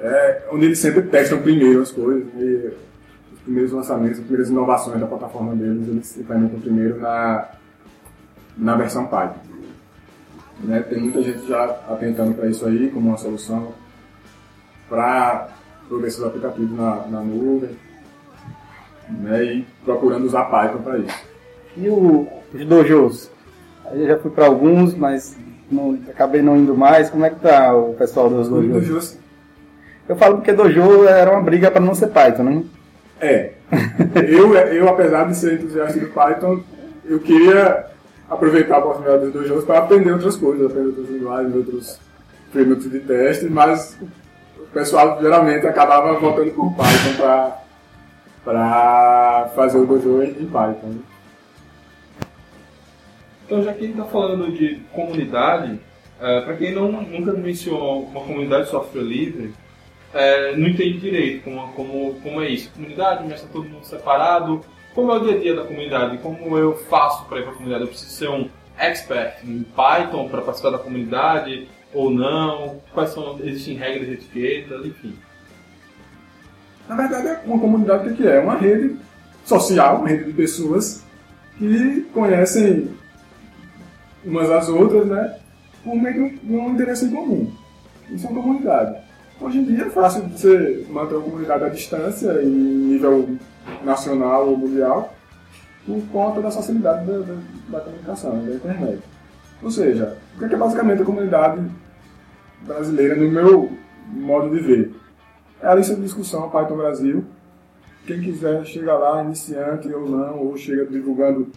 é onde eles sempre testam primeiro as coisas, e os primeiros lançamentos, as primeiras inovações da plataforma deles, eles implementam primeiro na, na versão Python. Né? Tem muita gente já atentando para isso aí como uma solução para progressos aplicativos na, na nuvem né, e procurando usar Python para isso. E o, os dojos? Eu já fui para alguns, mas não, acabei não indo mais. Como é que tá o pessoal dos dojos? dojos eu falo porque dojo era uma briga para não ser Python, né? É. eu, eu, apesar de ser entusiasta do Python, eu queria aproveitar a oportunidade dos dojos para aprender outras coisas, aprender outras linguagens, outros frameworks de teste, mas o pessoal geralmente acabava voltando com Python para para fazer o dojo em Python. Né? Então, já que a gente está falando de comunidade, é, para quem não, nunca mencionou uma comunidade de software livre, é, não entende direito como, como, como é isso. Comunidade, mas está todo mundo separado. Como é o dia a dia da comunidade? Como eu faço para ir para a comunidade? Eu preciso ser um expert em Python para participar da comunidade ou não? Quais são existem regras de etiqueta, enfim. Na verdade, é uma comunidade que é uma rede social, uma rede de pessoas que conhecem umas às outras, né? Por meio de um interesse em comum. Isso é uma comunidade. Hoje em dia é fácil você manter uma comunidade à distância, em nível nacional ou mundial, por conta da facilidade da, da, da comunicação, da internet. Ou seja, o que é, é basicamente a comunidade brasileira no meu modo de ver? É a lista de discussão Python Brasil. Quem quiser chega lá, iniciante ou não, ou chega divulgando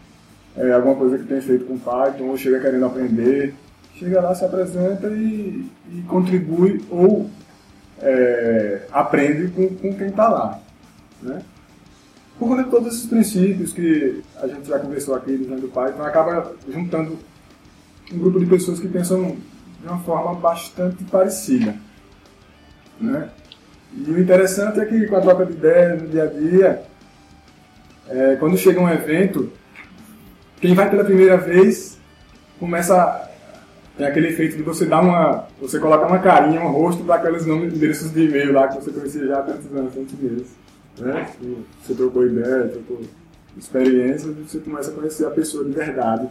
é, alguma coisa que tem feito com Python, ou chega querendo aprender. Chega lá, se apresenta e, e contribui ou é, aprende com, com quem está lá. Né? Por conta de todos esses princípios que a gente já conversou aqui dentro do Python, acaba juntando um grupo de pessoas que pensam de uma forma bastante parecida. Né? E o interessante é que com a troca de ideias no dia a dia, é, quando chega um evento, quem vai pela primeira vez começa tem aquele efeito de você dar uma. você colocar uma carinha, um rosto para aqueles nomes endereços de e-mail lá que você conhecia já há tantos anos, tantos meses. Né? Você trocou ideia, trocou experiência, você começa a conhecer a pessoa de verdade.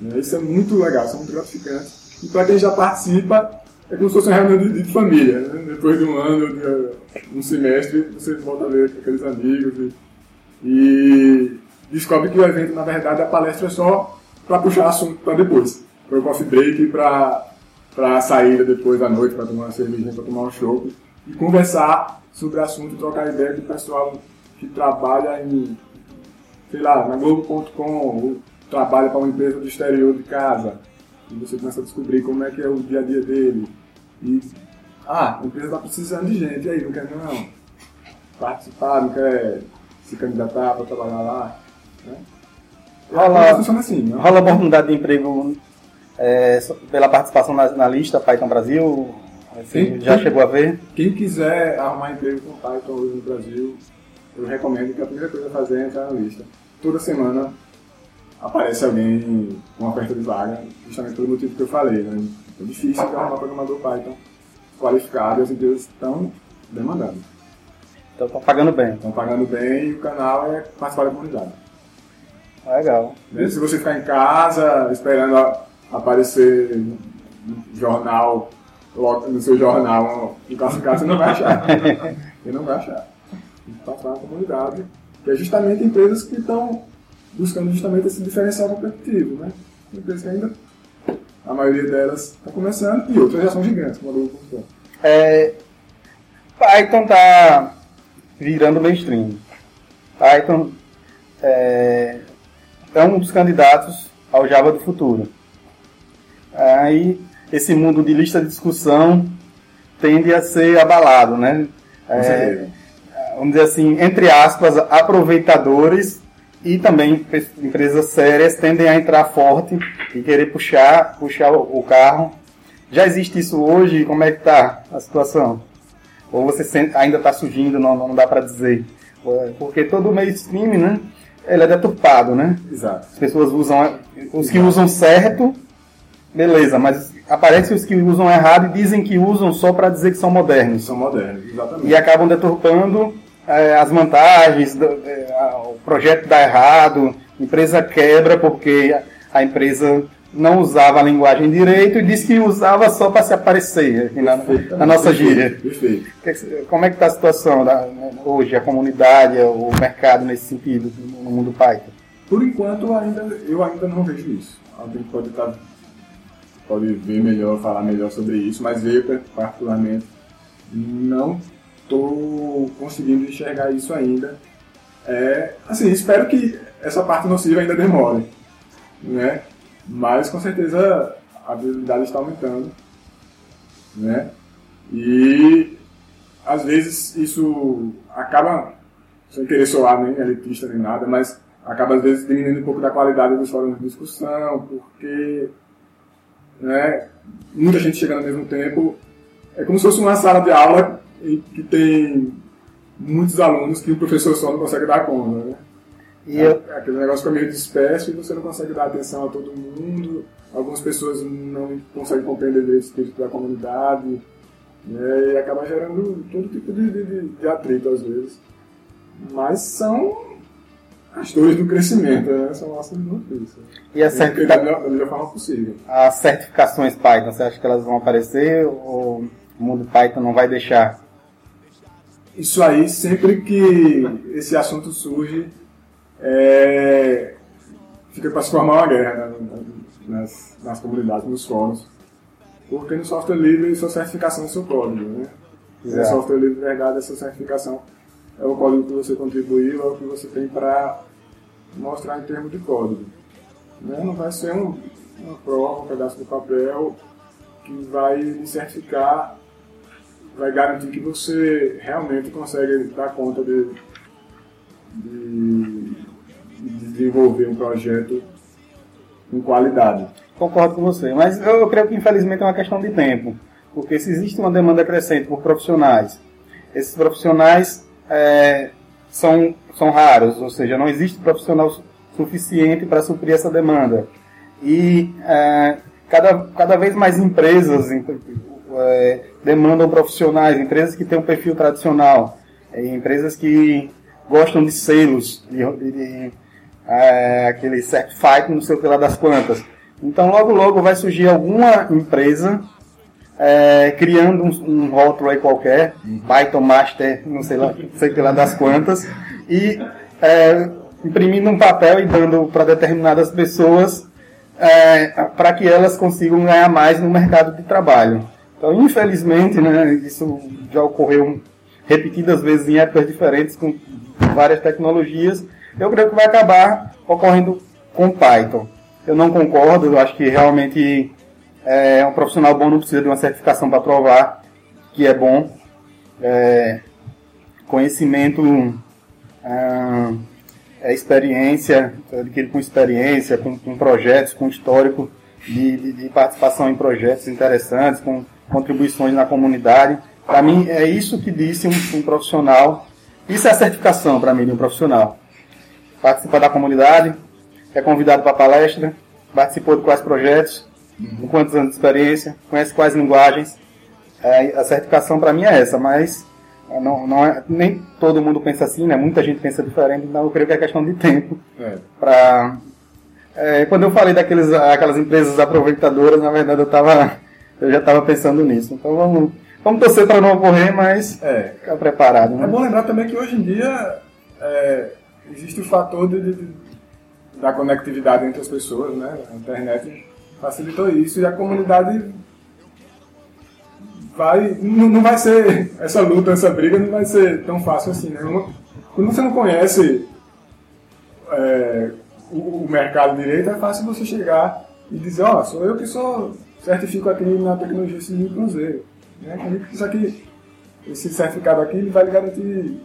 Né? Isso é muito legal, isso é muito gratificante. E para quem já participa, é como se fosse uma reunião de, de família. Né? Depois de um ano, de um semestre, você volta a ver aqueles amigos e, e descobre que o evento, na verdade, a palestra é só para puxar assunto para depois. Para o coffee break, para a saída depois da noite, para tomar uma cervejinha, para tomar um chopp. E conversar sobre assunto, trocar ideia com o pessoal que trabalha em, sei lá, na Globo.com, ou trabalha para uma empresa do exterior de casa. E você começa a descobrir como é que é o dia a dia dele, e, ah, a empresa está precisando de gente, e aí, não quer não participar, não quer se candidatar para trabalhar lá? Né? Rola, funciona assim. Né? Rola oportunidade de emprego é, pela participação na, na, lista Python Brasil? Quem, já quem, chegou a ver? Quem quiser arrumar emprego com Python hoje no Brasil, eu recomendo que a primeira coisa a fazer é entrar na lista. Toda semana aparece alguém com uma oferta de vaga, justamente pelo motivo que eu falei. Né? É difícil de arrumar programador Python qualificado e as empresas estão demandando. Então estão pagando bem. Estão pagando bem e o canal é participar da comunidade. Legal. Se você ficar em casa esperando aparecer no jornal, no seu jornal um classificado, você não vai achar. *laughs* você não vai achar. Que participar da comunidade, que é justamente empresas que estão buscando justamente esse diferencial competitivo. Né? Empresas que ainda a maioria delas está começando e outras já são gigantes, como a Google é, Python está virando mainstream. Python é, é um dos candidatos ao Java do futuro. Aí esse mundo de lista de discussão tende a ser abalado, né? É, vamos dizer assim, entre aspas, aproveitadores e também empresas sérias tendem a entrar forte e querer puxar, puxar o carro. Já existe isso hoje? Como é que está a situação? Ou você ainda está surgindo, não, não dá para dizer? Porque todo o mainstream, né? Ele é deturpado, né? Exato. As pessoas usam, os Exato. que usam certo, beleza, mas aparecem os que usam errado e dizem que usam só para dizer que são modernos. São modernos, exatamente. E acabam deturpando é, as vantagens, do, é, o projeto dá errado, a empresa quebra porque a empresa não usava a linguagem direito e disse que usava só para se aparecer na, na nossa gíria. Perfeito. Como é que está a situação da, hoje, a comunidade, o mercado nesse sentido, no mundo Python? Por enquanto, ainda, eu ainda não vejo isso. Alguém pode, estar, pode ver melhor, falar melhor sobre isso, mas eu, particularmente, não estou conseguindo enxergar isso ainda. É, assim, espero que essa parte nociva ainda demore, né? Mas com certeza a habilidade está aumentando, né? E às vezes isso acaba, sem querer soar nem elitista nem nada, mas acaba às vezes diminuindo um pouco da qualidade dos fóruns de discussão, porque né, muita gente chegando ao mesmo tempo. É como se fosse uma sala de aula que tem muitos alunos que o professor só não consegue dar conta. Né? E eu... É, aquele negócio fica meio disperso e você não consegue dar atenção a todo mundo. Algumas pessoas não conseguem compreender o espírito da comunidade. Né, e acaba gerando todo tipo de, de, de atrito às vezes. Mas são as dores do crescimento, né? são nossas notícias. E a certifica... da, melhor, forma possível. As certificações Python, você acha que elas vão aparecer ou o mundo Python não vai deixar? Isso aí, sempre que esse assunto surge, é, fica para se formar uma guerra né, nas, nas comunidades, nos fóruns. Porque no software livre, sua certificação é seu código. Né? No software livre de verdade, essa certificação é o código que você contribuiu, é o que você tem para mostrar em termos de código. Né? Não vai ser um, uma prova, um pedaço de papel que vai certificar, vai garantir que você realmente consegue dar conta de, de desenvolver um projeto com qualidade. Concordo com você, mas eu creio que infelizmente é uma questão de tempo, porque se existe uma demanda crescente por profissionais, esses profissionais é, são, são raros, ou seja, não existe profissional suficiente para suprir essa demanda. E é, cada, cada vez mais empresas é, demandam profissionais, empresas que têm um perfil tradicional, empresas que gostam de selos, de, de, de é, aquele certified, não sei o que lá das quantas. Então, logo, logo vai surgir alguma empresa é, criando um, um, rótulo aí qualquer, Python Master, não sei lá, sei lá das quantas, e é, imprimindo um papel e dando para determinadas pessoas é, para que elas consigam ganhar mais no mercado de trabalho. Então, infelizmente, né, isso já ocorreu repetidas vezes em épocas diferentes com várias tecnologias, eu creio que vai acabar ocorrendo com Python. Eu não concordo, eu acho que realmente é, um profissional bom não precisa de uma certificação para provar que é bom. É, conhecimento, é, é experiência, adquirido com experiência, com, com, projetos, com histórico de, de, de, participação em projetos interessantes, com contribuições na comunidade. Para mim, é isso que disse um, um profissional. Isso é a certificação para mim de um profissional participa da comunidade, é convidado para palestra, participou de quais projetos, com quantos anos de experiência, conhece quais linguagens. É, a certificação para mim é essa, mas não, não é, nem todo mundo pensa assim, né? Muita gente pensa diferente, então eu creio que é questão de tempo. É. Pra, é, quando eu falei daqueles, aquelas empresas aproveitadoras, na verdade eu, tava, eu já estava pensando nisso. Então vamos, vamos torcer para não ocorrer, mas é. ficar preparado. Né? É bom lembrar também que hoje em dia é, existe o fator de, de, da conectividade entre as pessoas, né? A internet facilitou isso e a comunidade vai não, não vai ser essa luta, essa briga não vai ser tão fácil assim, né? Quando você não conhece é, o, o mercado direito, é fácil você chegar e dizer, ó, sou eu que sou certifico aqui na tecnologia civil cruzeiro. Né? Isso aqui, esse certificado aqui, ele vai lhe garantir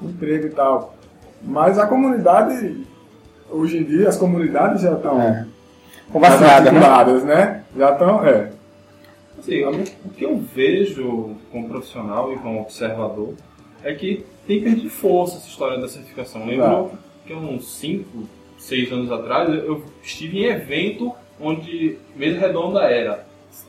emprego e tal. Mas a comunidade, hoje em dia, as comunidades já estão É. Convacinadas, né? articuladas, né? Já estão, é. Assim, o que eu vejo como profissional e como observador é que tem perdido força essa história da certificação. Lembro Exato. que uns 5, 6 anos atrás eu estive em evento onde mesa redonda era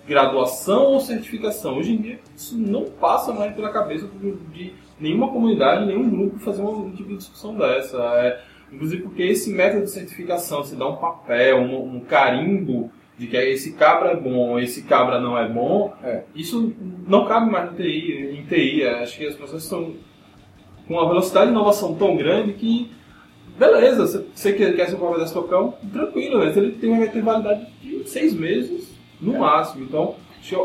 graduação ou certificação. Hoje em dia isso não passa mais pela cabeça de nenhuma comunidade, nenhum grupo fazer um tipo de discussão dessa. É, inclusive porque esse método de certificação, se dá um papel, um, um carimbo de que esse cabra é bom, esse cabra não é bom, É. isso não cabe mais no TI, em TI. Acho que as pessoas estão com uma velocidade de inovação tão grande que, beleza, você- você quer, quer se envolver desse papel, tranquilo, né? ele tem, vai ter validade de seis meses no máximo. Então,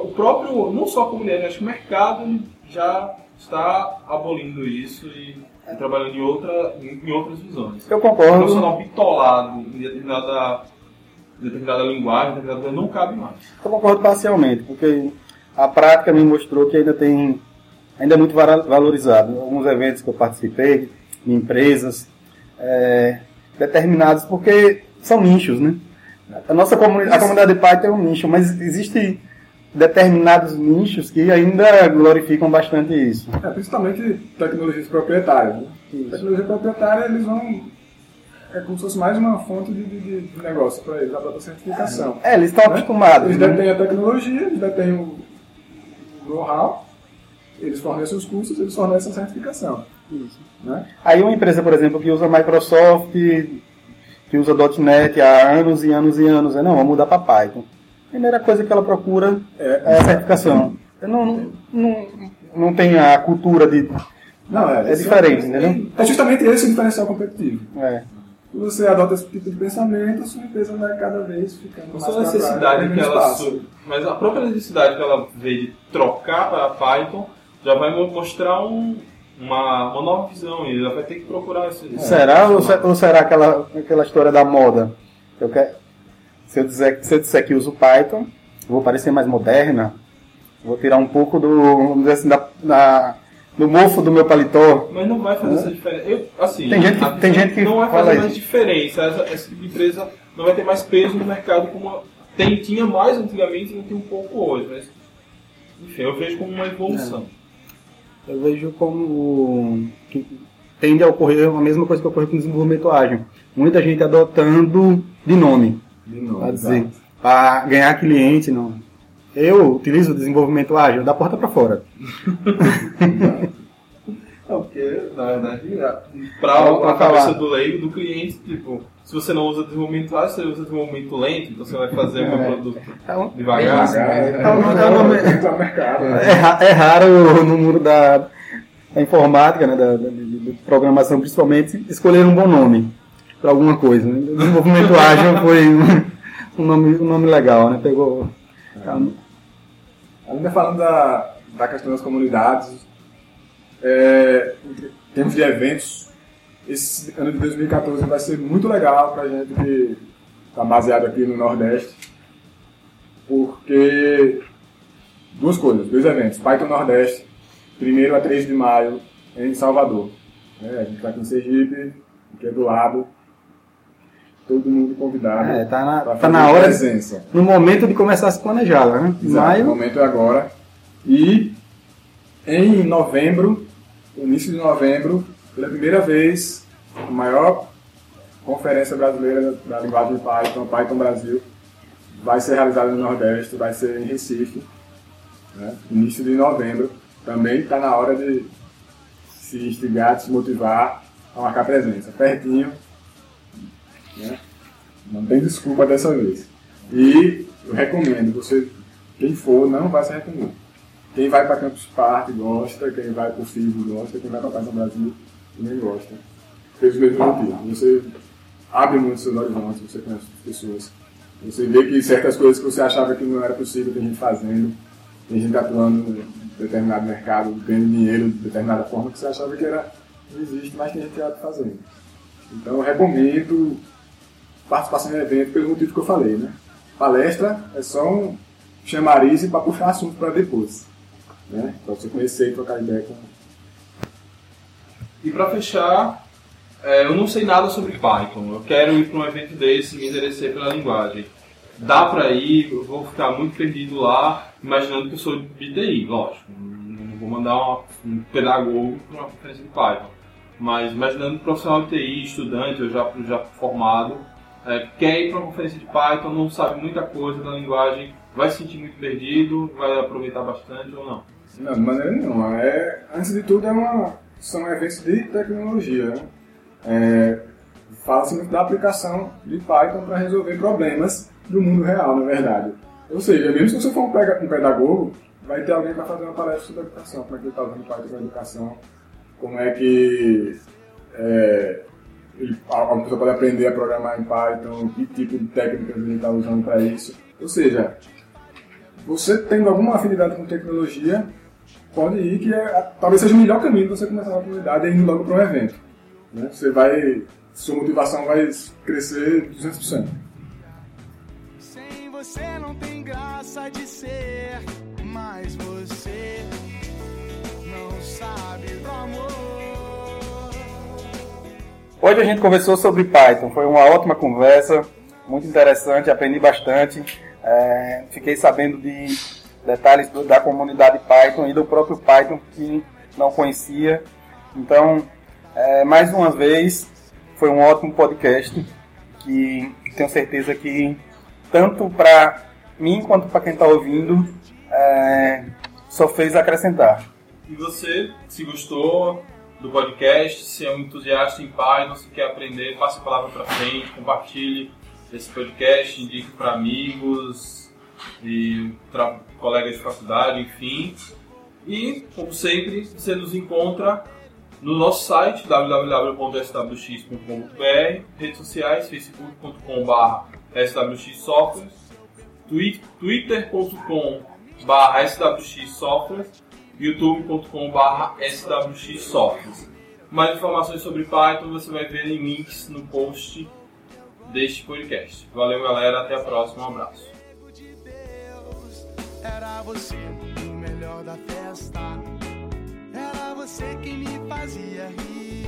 o próprio, não só a comunidade, acho que o mercado já está abolindo isso e, e trabalhando em, outra, em, outras visões. Eu Um concordo. profissional bitolado em determinada, em determinada linguagem, em determinada não cabe mais. Eu concordo parcialmente, porque a prática me mostrou que ainda tem ainda é muito valorizado. Alguns eventos que eu participei, em empresas, é, determinados, porque são nichos, né? A nossa comunidade, a comunidade Python é um nicho, mas existe determinados nichos que ainda glorificam bastante isso. É, principalmente tecnologias proprietárias. Né? Tecnologia proprietária, eles vão. É como se fosse mais uma fonte de, de- de negócio para eles, a própria certificação. É, eles estão Né? acostumados. Eles né? detêm a tecnologia, eles detêm o know-how, eles fornecem os cursos, eles fornecem a certificação. Isso. Né? Aí uma empresa, por exemplo, que usa Microsoft, que usa .NET há anos e anos e anos, é não, vamos mudar para Python. A primeira coisa que ela procura É. é a certificação. Não, não, não tem a cultura de... Não, É diferente, entendeu? É justamente esse o diferencial competitivo. É. Se você adota esse tipo de pensamento, a sua empresa vai cada vez ficando Não mais a necessidade que ela su- mas a própria necessidade que ela vê de trocar para Python já vai mo- mostrar um- uma, uma nova visão e ela vai ter que procurar esse. Será ou, se- ou será aquela, aquela história da moda? Eu quero, se, eu dizer, se eu disser que uso Python, vou parecer mais moderna, vou tirar um pouco do, vamos dizer assim, da, da- do mofo do meu paletó. Mas não vai fazer essa diferença. Eu, assim, Tem gente que- a tem gente que não vai fazer mais isso. diferença. Essa, esse tipo de empresa não vai ter mais peso no mercado como tem, tinha mais antigamente e não tem um pouco hoje. Mas, enfim, eu vejo como uma evolução. Eu vejo como que tende a ocorrer a mesma coisa que ocorre com o desenvolvimento ágil. Muita gente adotando de nome, De novo, para dizer, exato. para ganhar cliente. Não. Eu utilizo o desenvolvimento ágil da porta para fora. *laughs* Não, porque, na verdade, Vamos para a falar. cabeça do leigo, do cliente, tipo, se você não usa desenvolvimento ágil, você usa desenvolvimento lento, então você vai fazer É. produto devagar. É, É um- é um nome- é um mercado. né? É, ra- é raro no mundo da, da informática, né, da, da- de programação principalmente, escolher um bom nome para alguma coisa. Né? Desenvolvimento ágil foi um, nome, um nome legal, né? Pegou. Ainda falando da, da questão das comunidades, é, em termos de eventos, esse ano de 2014 vai ser muito legal para a gente que está baseado aqui no Nordeste, porque duas coisas, dois eventos. Python Nordeste, 1 a 3 de maio, em Salvador. né? a gente está aqui em Sergipe, que é do lado. Todo mundo convidado. É, tá na, tá na hora, presença. no momento de começar a se planejar, né? Exato, o Maio, momento é agora. E em novembro, início de novembro, pela primeira vez, a maior conferência brasileira da, linguagem Python, Python Brasil, vai ser realizada no Nordeste, vai ser em Recife, né? início de novembro. Também está na hora de se instigar, de se motivar a marcar presença. Pertinho? Não tem desculpa dessa vez. E eu recomendo, você, quem for, não vai se arrepender. Quem vai para Campus Party gosta, quem vai para o FIVO gosta, quem vai para Python Brasil também gosta. Pelos mesmos motivos. Você abre muito seus horizontes, você conhece as pessoas. Você vê que certas coisas que você achava que não era possível, tem gente fazendo, tem gente atuando em determinado mercado, ganhando dinheiro de determinada forma que você achava que era, não existe, mas tem gente fazendo. Então eu recomendo participação em evento pelo motivo que eu falei, né? Palestra é só um chamariz para puxar assunto para depois, né? Para você conhecer e trocar ideia com. E para fechar, é, eu não sei nada sobre Python. Eu quero ir para um evento desse e me interessei pela linguagem. Dá para ir, eu vou ficar muito perdido lá, imaginando que eu sou de TI, lógico. Não vou mandar uma, um pedagogo para uma conferência de Python. Mas imaginando um profissional de TI, estudante, eu já, já formado, é, quer ir para uma conferência de Python, não sabe muita coisa da linguagem, vai se sentir muito perdido, vai aproveitar bastante ou não? Não, de maneira nenhuma. É, antes de tudo, é uma, são eventos de tecnologia. Né? É, Fala-se muito da aplicação de Python para resolver problemas do mundo real, na verdade. Ou seja, mesmo se você for um pedagogo, vai ter alguém para fazer uma palestra sobre educação, como é que ele está usando Python para educação, como é que é, ele, a pessoa pode aprender a programar em Python, que tipo de técnicas ele está usando para isso. Ou seja, você tendo alguma afinidade com tecnologia, pode ir que é, talvez seja o melhor caminho você começar uma comunidade e ir logo para um evento. Né? Você vai, sua motivação vai crescer 200%. Sem você não tem graça de ser, mas você não sabe do amor. Hoje a gente conversou sobre Python, foi uma ótima conversa, muito interessante, aprendi bastante. É, fiquei sabendo de detalhes do, da comunidade Python e do próprio Python que não conhecia. Então, é, mais uma vez, foi um ótimo podcast que tenho certeza que tanto para mim quanto para quem está ouvindo é, só fez acrescentar. E você, se gostou do podcast, se é um entusiasta em Python, se quer aprender, passe a palavra para frente, compartilhe esse podcast, indique para amigos e colegas de faculdade, enfim. E, como sempre, você nos encontra no nosso site www.swx.com.br, redes sociais facebook.com.br swxsoftware, twitter.com.br swxsoftware, youtube.com.br swxsoftware. Mais informações sobre Python você vai ver em links no post deste podcast. Valeu, galera. Até a próxima. Um abraço. Era você o melhor da festa. Era você que me fazia rir.